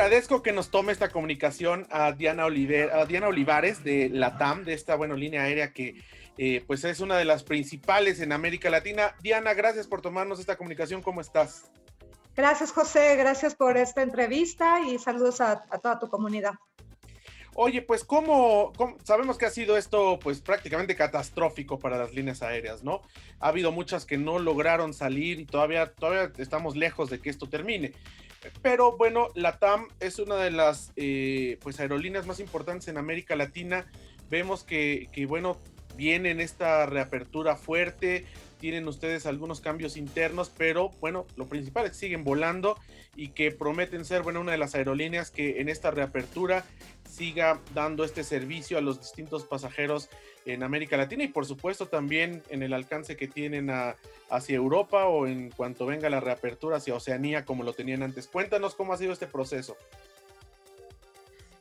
agradezco que nos tome esta comunicación a Diana, a Diana Olivares de LATAM, de esta, bueno, línea aérea que eh, pues es una de las principales en América Latina. Diana, gracias por tomarnos esta comunicación. ¿Cómo estás? Gracias, José. Gracias por esta entrevista y saludos a, toda tu comunidad. Oye, pues ¿cómo, sabemos que ha sido esto pues prácticamente catastrófico para las líneas aéreas, ¿no? Ha habido muchas que no lograron salir y todavía, todavía estamos lejos de que esto termine. Pero bueno, la TAM es una de las eh, pues aerolíneas más importantes en América Latina. Vemos que, que bueno, viene en esta reapertura fuerte, tienen ustedes algunos cambios internos, pero bueno, lo principal es que siguen volando y que prometen ser, bueno, una de las aerolíneas que en esta reapertura siga dando este servicio a los distintos pasajeros en América Latina y por supuesto también en el alcance que tienen hacia Europa o en cuanto venga la reapertura hacia Oceanía como lo tenían antes. Cuéntanos cómo ha sido este proceso.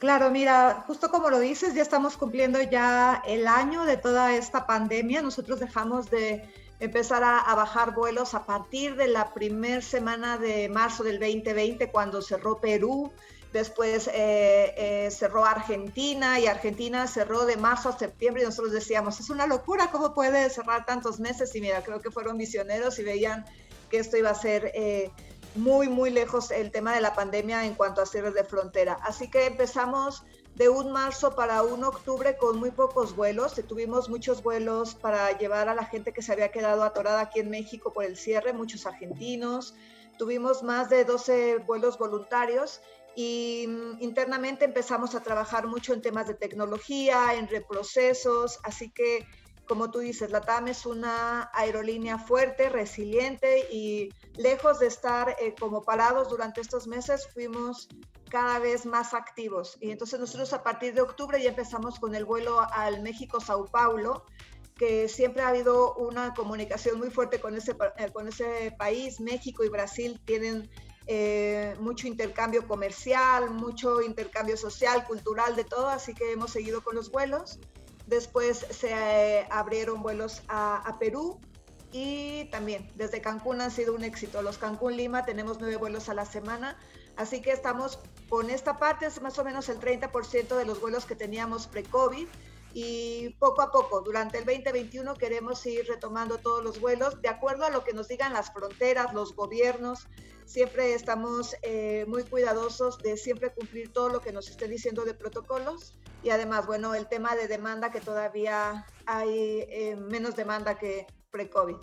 Claro, mira, justo como lo dices, ya estamos cumpliendo ya el año de toda esta pandemia. Nosotros dejamos de empezar a, bajar vuelos a partir de la primera semana de marzo del 2020, cuando cerró Perú, después eh, eh, cerró Argentina y Argentina cerró de marzo a septiembre y nosotros decíamos, es una locura, ¿cómo puede cerrar tantos meses? Y mira, creo que fueron misioneros y veían que esto iba a ser... Eh, muy, muy lejos el tema de la pandemia en cuanto a cierres de frontera. Así que empezamos de un marzo para un octubre con muy pocos vuelos. Tuvimos muchos vuelos para llevar a la gente que se había quedado atorada aquí en México por el cierre, muchos argentinos. Tuvimos más de 12 vuelos voluntarios y mm, internamente empezamos a trabajar mucho en temas de tecnología, en reprocesos, así que como tú dices, la TAM es una aerolínea fuerte, resiliente y lejos de estar eh, como parados durante estos meses, fuimos cada vez más activos. Y entonces nosotros a partir de octubre ya empezamos con el vuelo al México-Sao Paulo, que siempre ha habido una comunicación muy fuerte con ese, eh, con ese país. México y Brasil tienen eh, mucho intercambio comercial, mucho intercambio social, cultural, de todo, así que hemos seguido con los vuelos. Después se eh, abrieron vuelos a, Perú y también desde Cancún han sido un éxito. Los Cancún-Lima tenemos nueve vuelos a la semana, así que estamos con esta parte, es más o menos el 30% de los vuelos que teníamos pre-COVID y poco a poco, durante el 2021 queremos ir retomando todos los vuelos de acuerdo a lo que nos digan las fronteras, los gobiernos. Siempre estamos eh, muy cuidadosos de siempre cumplir todo lo que nos esté diciendo de protocolos y además, bueno, el tema de demanda que todavía hay eh, menos demanda que pre-COVID.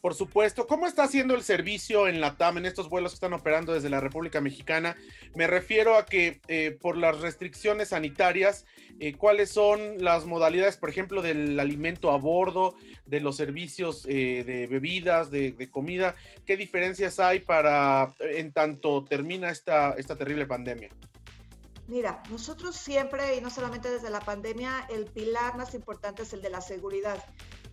Por supuesto. ¿Cómo está haciendo el servicio en la TAM, en estos vuelos que están operando desde la República Mexicana? Me refiero a que eh, por las restricciones sanitarias, eh, ¿cuáles son las modalidades, por ejemplo, del alimento a bordo, de los servicios de bebidas, de, comida? ¿Qué diferencias hay para en tanto termina esta, esta terrible pandemia? Mira, nosotros siempre, y no solamente desde la pandemia, el pilar más importante es el de la seguridad.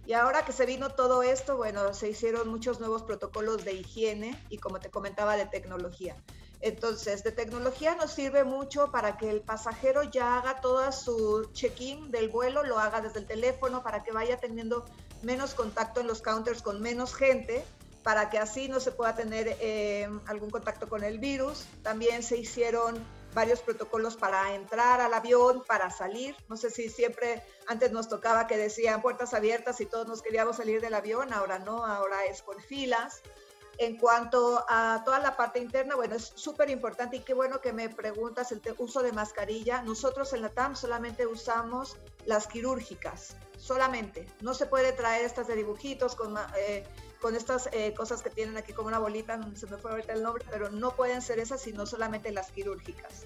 Y ahora que se vino todo esto, bueno, se hicieron muchos nuevos protocolos de higiene y como te comentaba, de tecnología. Entonces, de tecnología nos sirve mucho para que el pasajero ya haga todo su check-in del vuelo, lo haga desde el teléfono, para que vaya teniendo menos contacto en los counters con menos gente, para que así no se pueda tener eh, algún contacto con el virus. También se hicieron varios protocolos para entrar al avión, para salir. No sé si siempre antes nos tocaba que decían puertas abiertas y todos nos queríamos salir del avión, ahora no, ahora es con filas. En cuanto a toda la parte interna, bueno, es súper importante y qué bueno que me preguntas el uso de mascarilla. Nosotros en la TAM solamente usamos las quirúrgicas, solamente. No se puede traer estas de dibujitos con... Eh, con estas eh, cosas que tienen aquí como una bolita, se me fue ahorita el nombre, pero no pueden ser esas, sino solamente las quirúrgicas.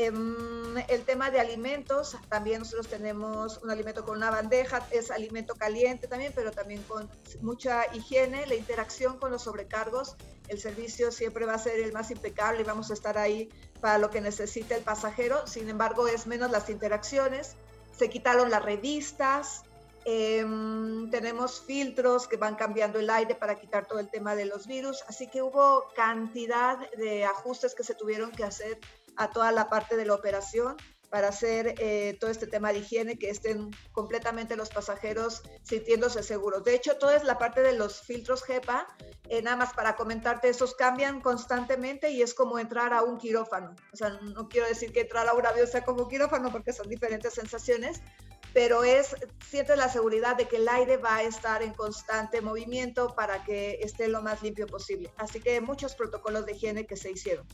Em, el tema de alimentos, también nosotros tenemos un alimento con una bandeja, es alimento caliente también, pero también con mucha higiene, la interacción con los sobrecargos, el servicio siempre va a ser el más impecable y vamos a estar ahí para lo que necesite el pasajero, sin embargo es menos las interacciones, se quitaron las revistas, Em, tenemos filtros que van cambiando el aire para quitar todo el tema de los virus, así que hubo cantidad de ajustes que se tuvieron que hacer a toda la parte de la operación para hacer eh, todo este tema de higiene, que estén completamente los pasajeros sintiéndose seguros. De hecho, toda es la parte de los filtros HEPA, eh, nada más para comentarte, esos cambian constantemente y es como entrar a un quirófano. O sea, no quiero decir que entrar a un avión sea como quirófano porque son diferentes sensaciones, pero es, sientes la seguridad de que el aire va a estar en constante movimiento para que esté lo más limpio posible. Así que muchos protocolos de higiene que se hicieron.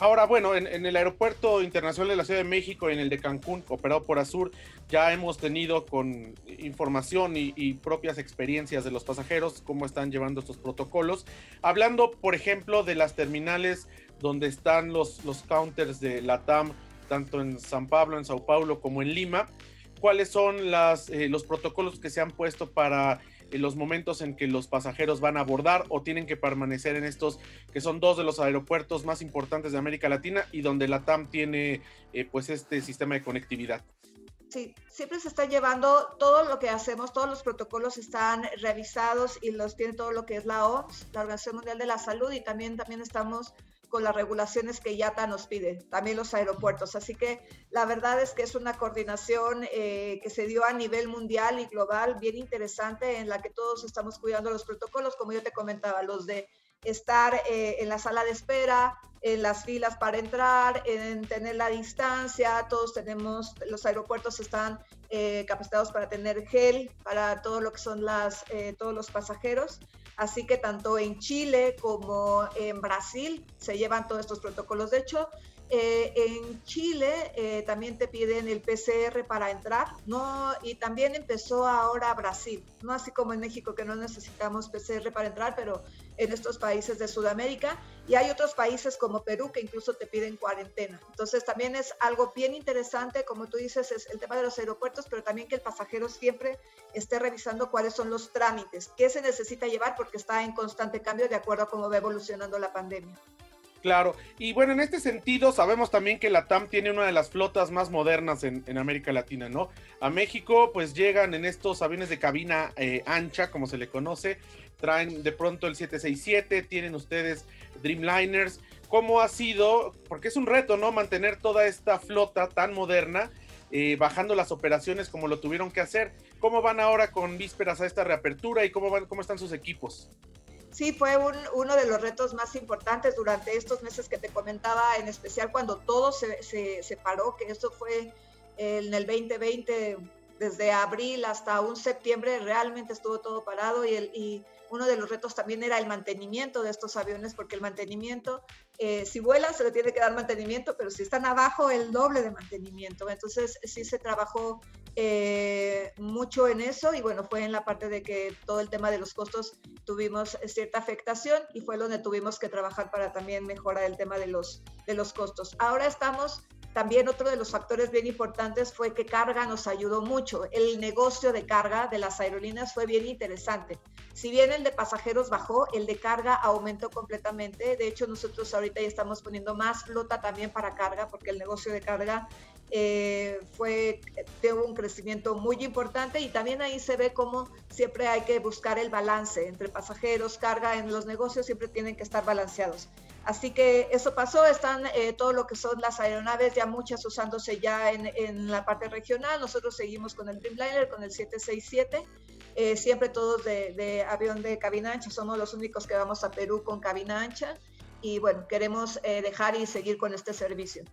Ahora, bueno, en, el Aeropuerto Internacional de la Ciudad de México y en el de Cancún, operado por Azur, ya hemos tenido con información y, propias experiencias de los pasajeros cómo están llevando estos protocolos. Hablando, por ejemplo, de las terminales donde están los, los counters de LATAM, tanto en San Pablo, en Sao Paulo, como en Lima, ¿cuáles son las, eh, los protocolos que se han puesto para en los momentos en que los pasajeros van a abordar o tienen que permanecer en estos que son dos de los aeropuertos más importantes de América Latina y donde la TAM tiene eh, pues este sistema de conectividad. Sí, siempre se está llevando todo lo que hacemos, todos los protocolos están revisados y los tiene todo lo que es la OMS, la Organización Mundial de la Salud, y también, también estamos con las regulaciones que IATA nos pide, también los aeropuertos. Así que la verdad es que es una coordinación eh, que se dio a nivel mundial y global bien interesante en la que todos estamos cuidando los protocolos, como yo te comentaba, los de estar eh, en la sala de espera, en las filas para entrar, en tener la distancia, todos tenemos, los aeropuertos están eh, capacitados para tener gel para todo lo que son las, todos los pasajeros. Así que tanto en Chile como en Brasil se llevan todos estos protocolos. De hecho, eh, en Chile eh, también te piden el PCR para entrar, ¿no? Y también empezó ahora Brasil, no así como en México que no necesitamos PCR para entrar, pero en estos países de Sudamérica. Y hay otros países como Perú que incluso te piden cuarentena. Entonces también es algo bien interesante, como tú dices, es el tema de los aeropuertos, pero también que el pasajero siempre esté revisando cuáles son los trámites, qué se necesita llevar porque está en constante cambio de acuerdo a cómo va evolucionando la pandemia. Claro, y bueno, en este sentido sabemos también que la TAM tiene una de las flotas más modernas en, América Latina, ¿no? A México pues llegan en estos aviones de cabina eh, ancha, como se le conoce, traen de pronto el 767, tienen ustedes Dreamliners. ¿Cómo ha sido? Porque es un reto, ¿no? Mantener toda esta flota tan moderna, eh, bajando las operaciones como lo tuvieron que hacer. ¿Cómo van ahora con vísperas a esta reapertura y cómo, van, cómo están sus equipos? Sí fue uno de los retos más importantes durante estos meses que te comentaba, en especial cuando todo se, se, paró, que eso fue en el 2020, desde abril hasta un septiembre, realmente estuvo todo parado y, el, y uno de los retos también era el mantenimiento de estos aviones, porque el mantenimiento, eh, si vuelan se le tiene que dar mantenimiento, pero si están abajo, el doble de mantenimiento. Entonces sí se trabajó eh, mucho en eso y bueno, fue en la parte de que todo el tema de los costos tuvimos cierta afectación y fue donde tuvimos que trabajar para también mejorar el tema de los, de los costos. Ahora estamos también otro de los factores bien importantes fue que carga nos ayudó mucho. El negocio de carga de las aerolíneas fue bien interesante. Si bien el de pasajeros bajó, el de carga aumentó completamente. De hecho, nosotros ahorita ya estamos poniendo más flota también para carga porque el negocio de carga eh, fue, tuvo un crecimiento muy importante y también ahí se ve cómo siempre hay que buscar el balance entre pasajeros, carga en los negocios, siempre tienen que estar balanceados. Así que eso pasó, están eh, todo lo que son las aeronaves, ya muchas usándose ya en, en, la parte regional, nosotros seguimos con el Dreamliner, con el 767, eh, siempre todos de, de avión de cabina ancha, somos los únicos que vamos a Perú con cabina ancha y bueno, queremos dejar y seguir con este servicio.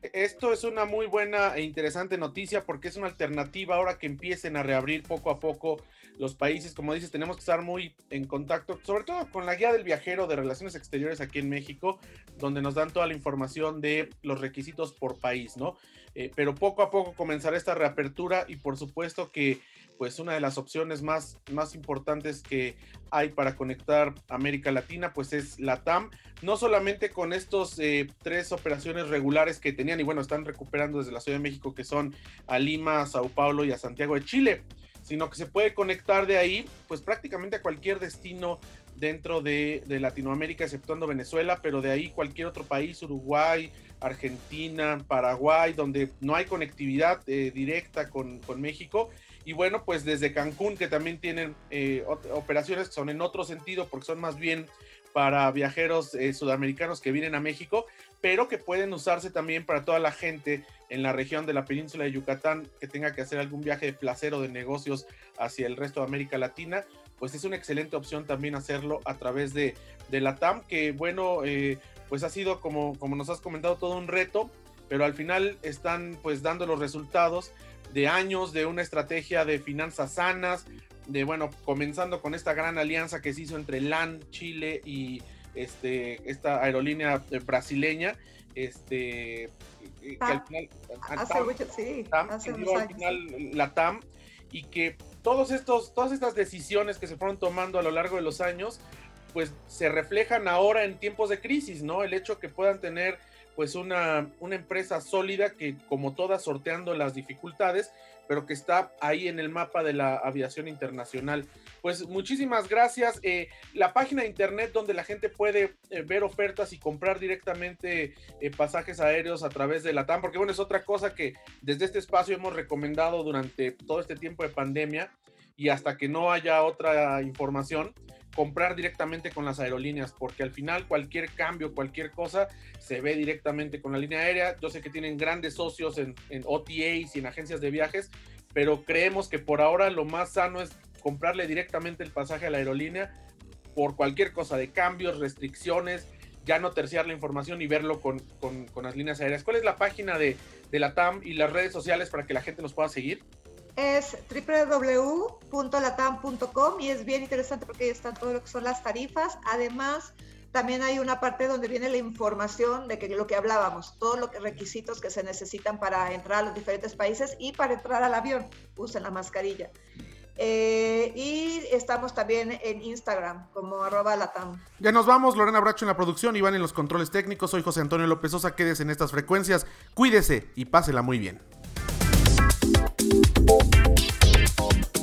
Esto es una muy buena e interesante noticia porque es una alternativa ahora que empiecen a reabrir poco a poco los países. Como dices, tenemos que estar muy en contacto, sobre todo con la guía del viajero de Relaciones Exteriores aquí en México, donde nos dan toda la información de los requisitos por país, ¿no? Eh, pero poco a poco comenzará esta reapertura y por supuesto que pues una de las opciones más, más importantes que hay para conectar América Latina, pues es la TAM, no solamente con estos eh, tres operaciones regulares que tenían y bueno, están recuperando desde la Ciudad de México, que son a Lima, a Sao Paulo y a Santiago de Chile, sino que se puede conectar de ahí, pues prácticamente a cualquier destino dentro de, Latinoamérica, exceptuando Venezuela, pero de ahí cualquier otro país, Uruguay, Argentina, Paraguay, donde no hay conectividad eh, directa con, con México. Y bueno, pues desde Cancún, que también tienen eh, operaciones que son en otro sentido, porque son más bien para viajeros eh, sudamericanos que vienen a México, pero que pueden usarse también para toda la gente en la región de la península de Yucatán que tenga que hacer algún viaje de placer o de negocios hacia el resto de América Latina, pues es una excelente opción también hacerlo a través de, de la TAM, que bueno, eh, pues ha sido como, como nos has comentado todo un reto, pero al final están pues dando los resultados de años de una estrategia de finanzas sanas, de bueno, comenzando con esta gran alianza que se hizo entre LAN, Chile y este, esta aerolínea eh, brasileña, este, que al final, la TAM, y que todos estos, todas estas decisiones que se fueron tomando a lo largo de los años, pues se reflejan ahora en tiempos de crisis, ¿no? El hecho que puedan tener pues una, una empresa sólida que como todas sorteando las dificultades, pero que está ahí en el mapa de la aviación internacional. Pues muchísimas gracias. Eh, la página de internet donde la gente puede eh, ver ofertas y comprar directamente eh, pasajes aéreos a través de la TAM, porque bueno, es otra cosa que desde este espacio hemos recomendado durante todo este tiempo de pandemia y hasta que no haya otra información, comprar directamente con las aerolíneas, porque al final cualquier cambio, cualquier cosa, se ve directamente con la línea aérea. Yo sé que tienen grandes socios en, en OTAs y en agencias de viajes, pero creemos que por ahora lo más sano es comprarle directamente el pasaje a la aerolínea por cualquier cosa de cambios, restricciones, ya no terciar la información y verlo con, con, con las líneas aéreas. ¿Cuál es la página de, de la TAM y las redes sociales para que la gente nos pueda seguir? Es www.latam.com y es bien interesante porque ahí están todo lo que son las tarifas. Además, también hay una parte donde viene la información de que lo que hablábamos, todos los requisitos que se necesitan para entrar a los diferentes países y para entrar al avión, usen la mascarilla. Eh, y estamos también en Instagram como arroba latam. Ya nos vamos, Lorena Bracho en la producción, Iván en los controles técnicos, soy José Antonio López Sosa, quédese en estas frecuencias, cuídese y pásela muy bien. ピッピッピッピッ!